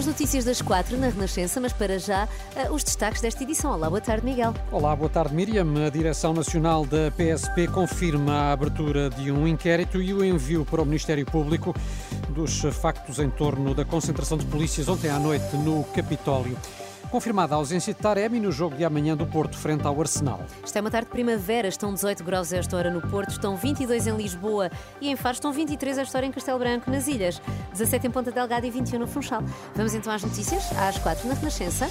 As notícias das quatro na Renascença, mas para já uh, os destaques desta edição. Olá, boa tarde, Miguel. Olá, boa tarde, Miriam. A Direção Nacional da PSP confirma a abertura de um inquérito e o envio para o Ministério Público dos factos em torno da concentração de polícias ontem à noite no Capitólio. Confirmada a ausência de Taremi no jogo de amanhã do Porto frente ao Arsenal. Esta é uma tarde de primavera, estão 18 graus esta hora no Porto, estão 22 em Lisboa e em Faro estão 23 a esta hora em Castelo Branco, nas Ilhas, 17 em Ponta Delgada e 21 no Funchal. Vamos então às notícias, às 4 na Renascença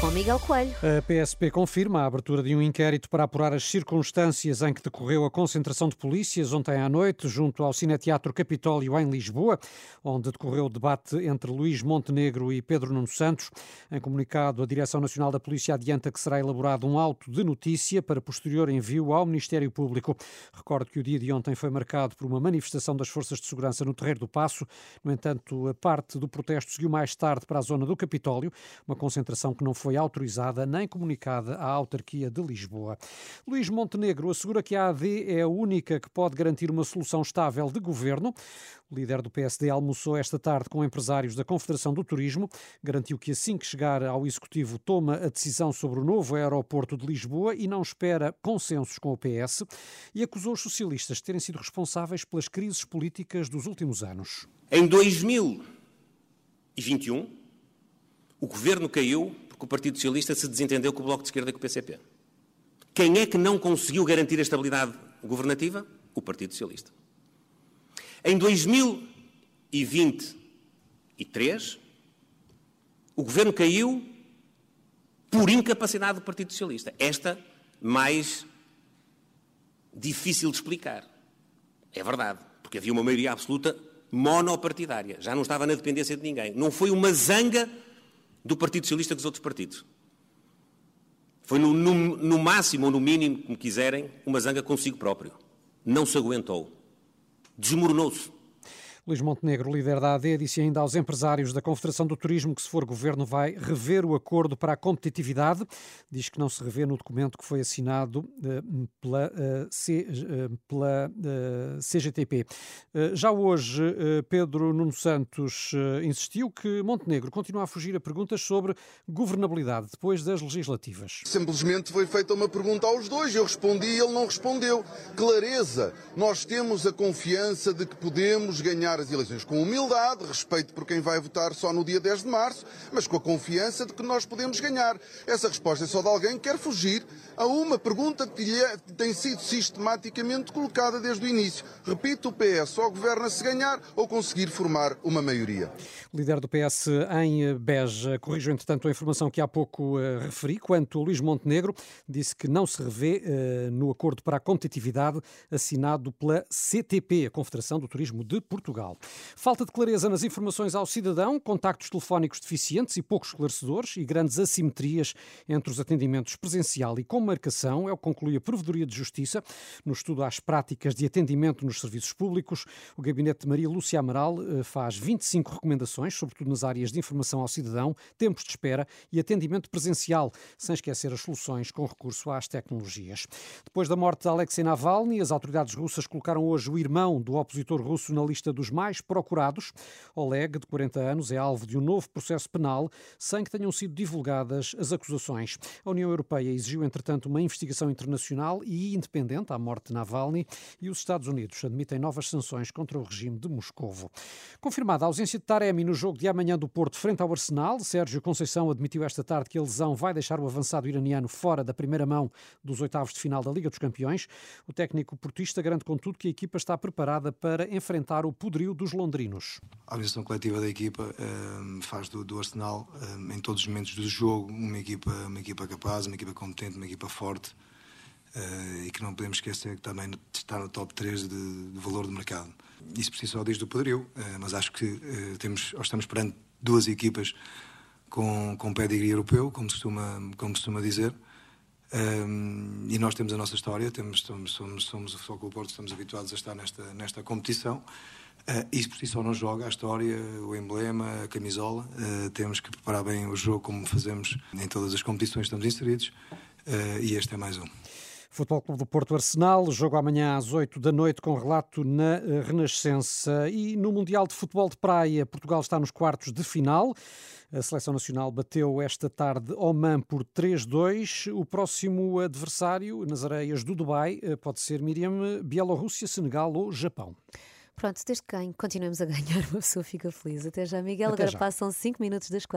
com Miguel Coelho. A PSP confirma a abertura de um inquérito para apurar as circunstâncias em que decorreu a concentração de polícias ontem à noite junto ao Cineteatro Capitólio em Lisboa, onde decorreu o debate entre Luís Montenegro e Pedro Nuno Santos. Em comunicado, a Direção Nacional da Polícia adianta que será elaborado um auto de notícia para posterior envio ao Ministério Público. Recordo que o dia de ontem foi marcado por uma manifestação das forças de segurança no Terreiro do Passo. No entanto, a parte do protesto seguiu mais tarde para a zona do Capitólio, uma concentração que não foi foi autorizada nem comunicada à autarquia de Lisboa. Luís Montenegro assegura que a AD é a única que pode garantir uma solução estável de governo. O líder do PSD almoçou esta tarde com empresários da Confederação do Turismo, garantiu que assim que chegar ao Executivo toma a decisão sobre o novo aeroporto de Lisboa e não espera consensos com o PS e acusou os socialistas de terem sido responsáveis pelas crises políticas dos últimos anos. Em 2021, o governo caiu porque o Partido Socialista se desentendeu com o Bloco de Esquerda e com o PCP. Quem é que não conseguiu garantir a estabilidade governativa? O Partido Socialista. Em 2023, o governo caiu por incapacidade do Partido Socialista. Esta mais difícil de explicar. É verdade, porque havia uma maioria absoluta monopartidária. Já não estava na dependência de ninguém. Não foi uma zanga do Partido Socialista com os outros partidos. Foi no, no, no máximo ou no mínimo, como quiserem, uma zanga consigo próprio. Não se aguentou. Desmoronou-se. Luís Montenegro, líder da AD, disse ainda aos empresários da Confederação do Turismo que, se for governo, vai rever o acordo para a competitividade. Diz que não se revê no documento que foi assinado uh, pela, C, uh, pela CGTP. já hoje, Pedro Nuno Santos insistiu que Montenegro continua a fugir a perguntas sobre governabilidade depois das legislativas. Simplesmente foi feita uma pergunta aos dois, eu respondi e ele não respondeu. Clareza, nós temos a confiança de que podemos ganhar as eleições com humildade, respeito por quem vai votar só no dia 10 de março, mas com a confiança de que nós podemos ganhar. Essa resposta é só de alguém que quer fugir a uma pergunta que lhe é, tem sido sistematicamente colocada desde o início. Repito, o PS só governa se ganhar ou conseguir formar uma maioria. Líder do PS em Beja corrigiu, entretanto, a informação que há pouco uh, referi, quanto Luís Montenegro disse que não se revê uh, no acordo para a competitividade assinado pela CTP, a Confederação do Turismo de Portugal. Falta de clareza nas informações ao cidadão, contactos telefónicos deficientes e poucos esclarecedores e grandes assimetrias entre os atendimentos presencial e com marcação, é o que conclui a Provedoria de Justiça no estudo às práticas de atendimento nos serviços públicos. O gabinete de Maria Lúcia Amaral eh, faz 25 recomendações, sobretudo nas áreas de informação ao cidadão, tempos de espera e atendimento presencial, sem esquecer as soluções com recurso às tecnologias. Depois da morte de Alexei Navalny, as autoridades russas colocaram hoje o irmão do opositor russo na lista dos mais procurados. Oleg, de 40 anos, é alvo de um novo processo penal sem que tenham sido divulgadas as acusações. A União Europeia exigiu, entretanto, uma investigação internacional e independente à morte de Navalny e os Estados Unidos admitem novas sanções contra o regime de Moscovo. Confirmada a ausência de Taremi no jogo de amanhã do Porto frente ao Arsenal, Sérgio Conceição admitiu esta tarde que a lesão vai deixar o avançado iraniano fora da primeira mão dos oitavos de final da Liga dos Campeões. O técnico portista garante, contudo, que a equipa está preparada para enfrentar o poderio dos londrinos. A organização coletiva da equipa um, faz do, do Arsenal, um, em todos os momentos do jogo, uma equipa, uma equipa capaz, uma equipa competente, uma equipa forte uh, e que não podemos esquecer que também está no top 3 de, de valor de mercado. Isso por si só diz do poderio, uh, mas acho que uh, temos, estamos perante duas equipas com, com pedigree europeu, como costuma, como costuma dizer. Um, e nós temos a nossa história, temos, somos, somos, somos o Futebol Porto, estamos habituados a estar nesta, nesta competição. Uh, isso por si só não joga a história, o emblema, a camisola. Uh, temos que preparar bem o jogo como fazemos em todas as competições que estamos inseridos. Uh, e este é mais um. Futebol Clube do Porto Arsenal, jogo amanhã às 8 da noite com relato na Renascença. E no Mundial de Futebol de Praia, Portugal está nos quartos de final. A seleção nacional bateu esta tarde Oman por 3-2. O próximo adversário nas areias do Dubai pode ser Miriam, Bielorrússia, Senegal ou Japão. Pronto, desde que ganho, continuemos a ganhar, uma pessoa fica feliz. Até já, Miguel. Até Agora já. passam 5 minutos das 4.